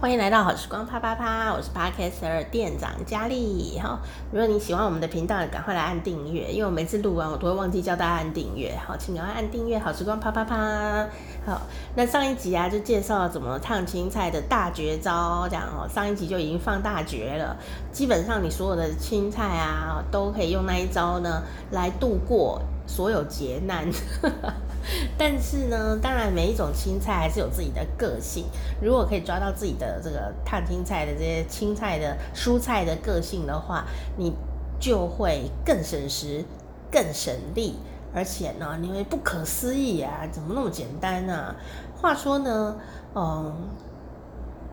欢迎来到好时光啪啪啪，我是 Podcaster 店长佳丽。哈，如果你喜欢我们的频道，赶快来按订阅，因为我每次录完我都会忘记叫大家按订阅。好，请赶快按订阅。好时光啪啪啪。好，那上一集啊就介绍了怎么烫青菜的大绝招，这样哦，上一集就已经放大绝了。基本上你所有的青菜啊都可以用那一招呢来度过所有劫难。但是呢，当然每一种青菜还是有自己的个性。如果可以抓到自己的这个烫青菜的这些青菜的蔬菜的个性的话，你就会更省时、更省力，而且呢，你会不可思议啊，怎么那么简单、啊？话说呢，嗯。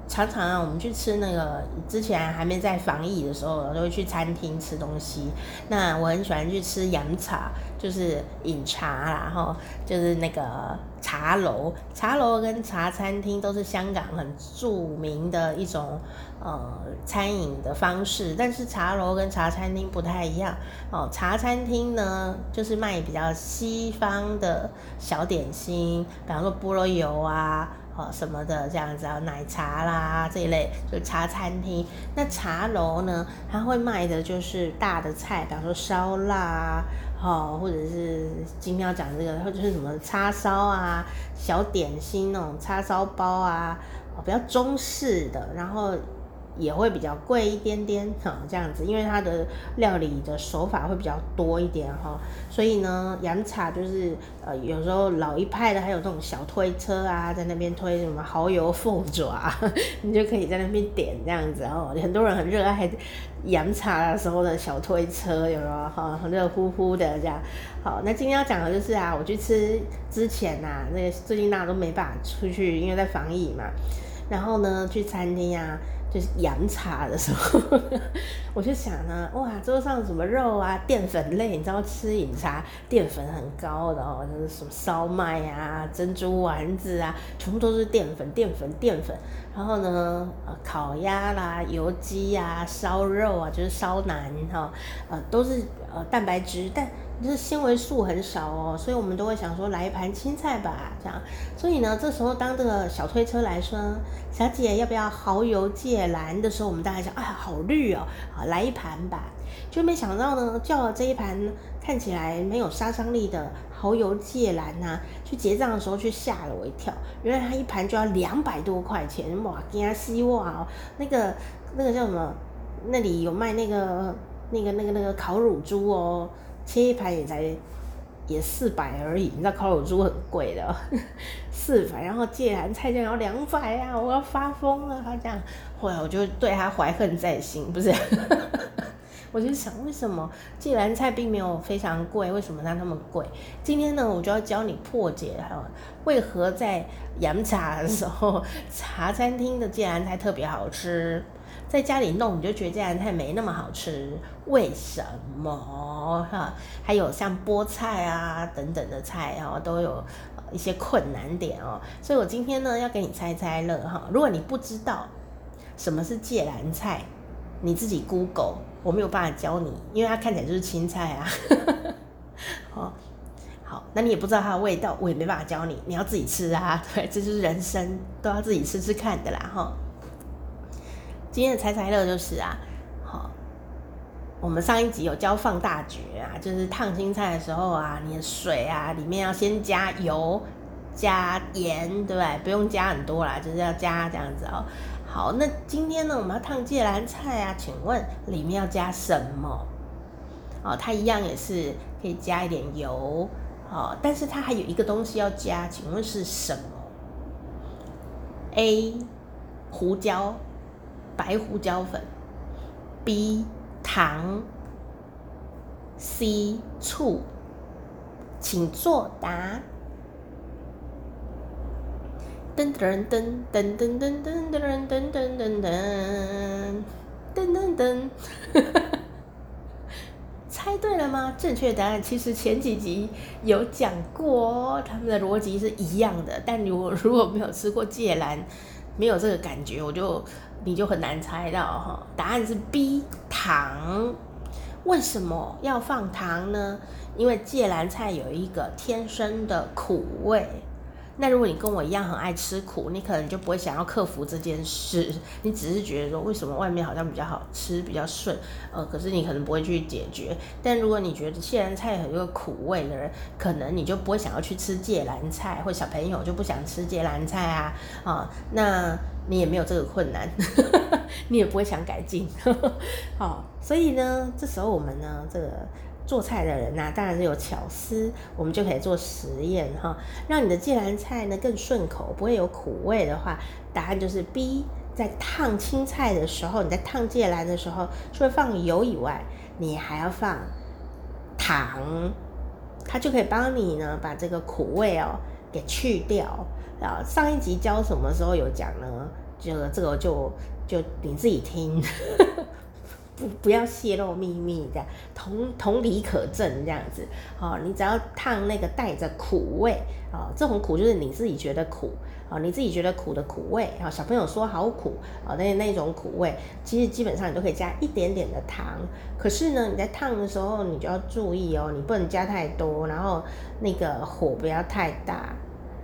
常常啊，我们去吃那个之前还没在防疫的时候，都会去餐厅吃东西。那我很喜欢去吃饮茶，就是饮茶啦，然后就是那个茶楼、茶楼跟茶餐厅都是香港很著名的一种呃餐饮的方式。但是茶楼跟茶餐厅不太一样哦。茶餐厅呢，就是卖比较西方的小点心，比方说菠萝油啊。哦，什么的这样子啊，奶茶啦这一类，就茶餐厅。那茶楼呢，它会卖的就是大的菜，比方说烧腊啊，哦，或者是今天要讲这个，或者是什么叉烧啊，小点心那种叉烧包啊，哦，比较中式的，然后。也会比较贵一点点哈，这样子，因为它的料理的手法会比较多一点哈，所以呢，洋茶就是呃，有时候老一派的还有这种小推车啊，在那边推什么蚝油凤爪，你就可以在那边点这样子哦。很多人很热爱洋茶的时候的小推车，有没有哈？很热乎乎的这样。好，那今天要讲的就是啊，我去吃之前啊，那个最近大家都没办法出去，因为在防疫嘛，然后呢，去餐厅啊。就是洋茶的时候，我就想呢，哇，桌上什么肉啊，淀粉类，你知道吃饮茶淀粉很高的哦，就是什么烧麦啊、珍珠丸子啊，全部都是淀粉、淀粉、淀粉。然后呢，呃，烤鸭啦、油鸡呀、烧肉啊，就是烧腩哈，呃，都是呃蛋白质，但。就是纤维素很少哦，所以我们都会想说来一盘青菜吧，这样。所以呢，这时候当这个小推车来说，小姐要不要蚝油芥蓝的时候，我们大家想，哎，好绿哦，好来一盘吧。就没想到呢，叫了这一盘看起来没有杀伤力的蚝油芥蓝呐，去结账的时候却吓了我一跳，原来它一盘就要两百多块钱，哇，惊死我哦！那个那个叫什么？那里有卖那个那个那个那个烤乳猪哦。切一盘也才也四百而已，你知道烤乳猪很贵的，四百，然后芥蓝菜就要两百啊，我要发疯了，他这样，后来我就对他怀恨在心，不是，我就想为什么芥蓝菜并没有非常贵，为什么它那么贵？今天呢，我就要教你破解，还有为何在饮茶的时候，茶餐厅的芥蓝菜特别好吃。在家里弄你就觉得芥蓝菜没那么好吃，为什么哈？还有像菠菜啊等等的菜哦，都有一些困难点哦。所以我今天呢要给你猜猜乐哈。如果你不知道什么是芥蓝菜，你自己 Google，我没有办法教你，因为它看起来就是青菜啊。好，好，那你也不知道它的味道，我也没办法教你，你要自己吃啊。对，这就是人生都要自己吃吃看的啦哈。今天的猜猜乐就是啊，好，我们上一集有教放大绝啊，就是烫青菜的时候啊，你的水啊里面要先加油、加盐，对不对？不用加很多啦，就是要加这样子哦。好，那今天呢，我们要烫芥蓝菜啊，请问里面要加什么？哦，它一样也是可以加一点油，哦，但是它还有一个东西要加，请问是什么？A 胡椒。白胡椒粉，B 糖，C 醋，请作答。噔噔噔噔噔噔噔噔噔噔噔噔噔噔噔，猜对了吗？正确答案其实前几集有讲过，他们的逻辑是一样的。但如果如果没有吃过芥蓝，没有这个感觉，我就。你就很难猜到哈，答案是 B 糖。为什么要放糖呢？因为芥蓝菜有一个天生的苦味，那如果你跟我一样很爱吃苦，你可能就不会想要克服这件事，你只是觉得说为什么外面好像比较好吃，比较顺，呃，可是你可能不会去解决。但如果你觉得芥蓝菜很有苦味的人，可能你就不会想要去吃芥蓝菜，或小朋友就不想吃芥蓝菜啊，啊，那你也没有这个困难，你也不会想改进，好，所以呢，这时候我们呢，这个。做菜的人呐、当然是有巧思，我们就可以做实验哈，让你的芥蓝菜呢更顺口，不会有苦味的话，答案就是 B。在烫青菜的时候，你在烫芥蓝的时候，除了放油以外，你还要放糖，它就可以帮你呢把这个苦味哦给去掉。然后，上一集教什么时候有讲呢？这个这个就就你自己听。不不要泄露秘密，这样同同理可证这样子，哦，你只要烫那个带着苦味，哦，这种苦就是你自己觉得苦，哦，你自己觉得苦的苦味，啊，小朋友说好苦，啊，那那种苦味，其实基本上你都可以加一点点的糖，可是呢，你在烫的时候你就要注意哦，你不能加太多，然后那个火不要太大。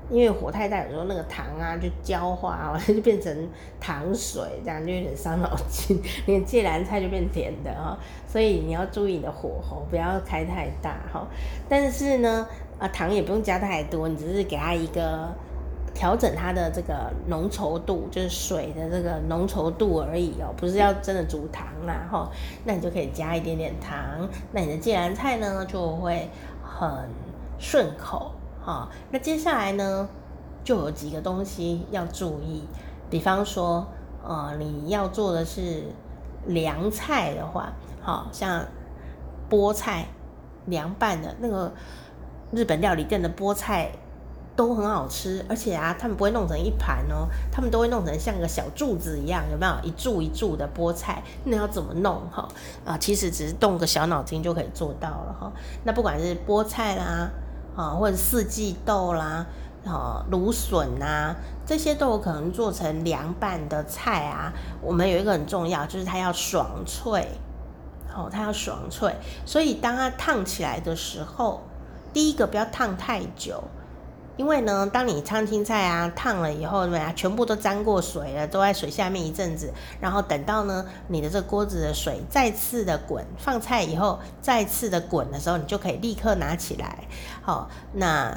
因为火太大，有时候那个糖啊就焦化，就变成糖水，这样就有点伤脑筋。你芥蓝菜就变甜的哈，所以你要注意你的火候，不要开太大哈。但是呢，啊糖也不用加太多，你只是给它一个调整它的这个浓稠度，就是水的这个浓稠度而已哦，不是要真的煮糖啦哈。那你就可以加一点点糖，那你的芥蓝菜呢就会很顺口。好，那接下来呢，就有几个东西要注意。比方说，呃，你要做的是凉菜的话，好像菠菜凉拌的那个日本料理店的菠菜都很好吃，而且啊，他们不会弄成一盘哦，他们都会弄成像个小柱子一样，有没有？一柱一柱的菠菜，那要怎么弄？哈啊，其实只是动个小脑筋就可以做到了哈。那不管是菠菜啦。啊，或者四季豆啦，啊，芦笋呐，这些都有可能做成凉拌的菜啊。我们有一个很重要，就是它要爽脆，哦，它要爽脆。所以当它烫起来的时候，第一个不要烫太久。因为呢，当你烫青菜啊烫了以后，对啊，全部都沾过水了，都在水下面一阵子，然后等到呢，你的这锅子的水再次的滚，放菜以后再次的滚的时候，你就可以立刻拿起来，好，那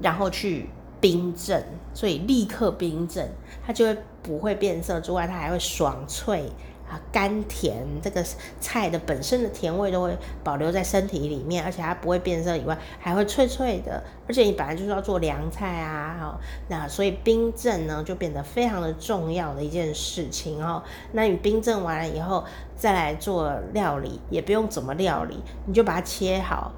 然后去冰镇，所以立刻冰镇，它就会不会变色之外，它还会爽脆。啊，甘甜，这个菜的本身的甜味都会保留在身体里面，而且它不会变色以外，还会脆脆的。而且你本来就是要做凉菜啊，哈，那所以冰镇呢就变得非常的重要的一件事情哦。那你冰镇完了以后再来做料理，也不用怎么料理，你就把它切好，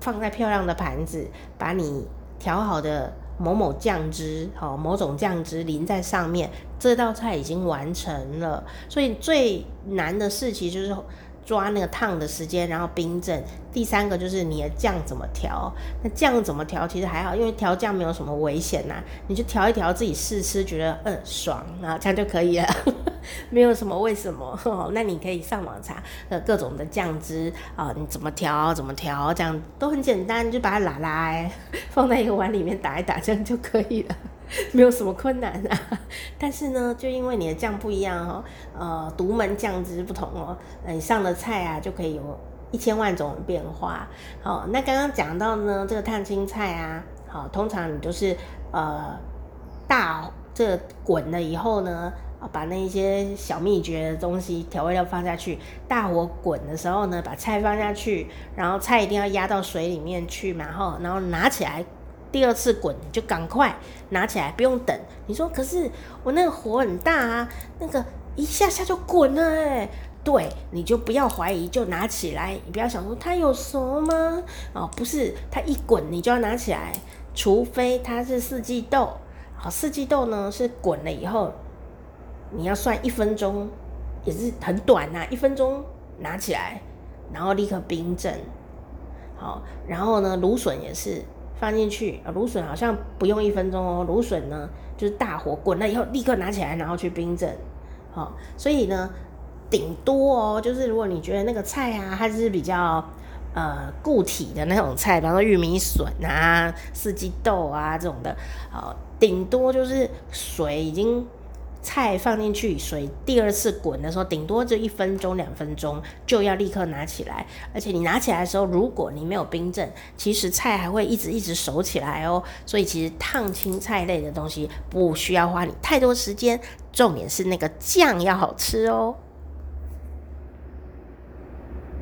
放在漂亮的盘子，把你调好的。某某酱汁，好，某种酱汁淋在上面，这道菜已经完成了。所以最难的事情就是抓那个烫的时间，然后冰镇。第三个就是你的酱怎么调。那酱怎么调其实还好，因为调酱没有什么危险呐，你就调一调自己试吃，觉得嗯爽，然后这样就可以了。没有什么为什么，那你可以上网查呃各种的酱汁啊，你怎么调怎么调，这样都很简单，就把它拉拉放在一个碗里面打一打，这样就可以了，没有什么困难啊。但是呢，就因为你的酱不一样哦，呃，独门酱汁不同哦，你上的菜啊就可以有一千万种变化。好，那刚刚讲到呢，这个烫青菜啊，好，通常你都是呃大这个滚了以后呢。把那一些小秘诀的东西、调味料放下去，大火滚的时候呢，把菜放下去，然后菜一定要压到水里面去嘛，然后然后拿起来，第二次滚就赶快拿起来，不用等。你说，可是我那个火很大啊，那个一下下就滚了哎，对，你就不要怀疑，就拿起来，你不要想说它有熟吗？哦，不是，它一滚你就要拿起来，除非它是四季豆，好，四季豆呢是滚了以后。你要算一分钟，也是很短呐，一分钟拿起来，然后立刻冰镇，好，然后呢，芦笋也是放进去，芦笋好像不用一分钟哦，芦笋呢就是大火滚了以后立刻拿起来，然后去冰镇，好，所以呢，顶多哦，就是如果你觉得那个菜啊，它是比较呃固体的那种菜，比方说玉米笋啊、四季豆啊这种的，好，顶多就是水已经。菜放进去，水第二次滚的时候，顶多就一分钟、两分钟就要立刻拿起来。而且你拿起来的时候，如果你没有冰镇，其实菜还会一直一直熟起来哦。所以其实烫青菜类的东西不需要花你太多时间，重点是那个酱要好吃哦。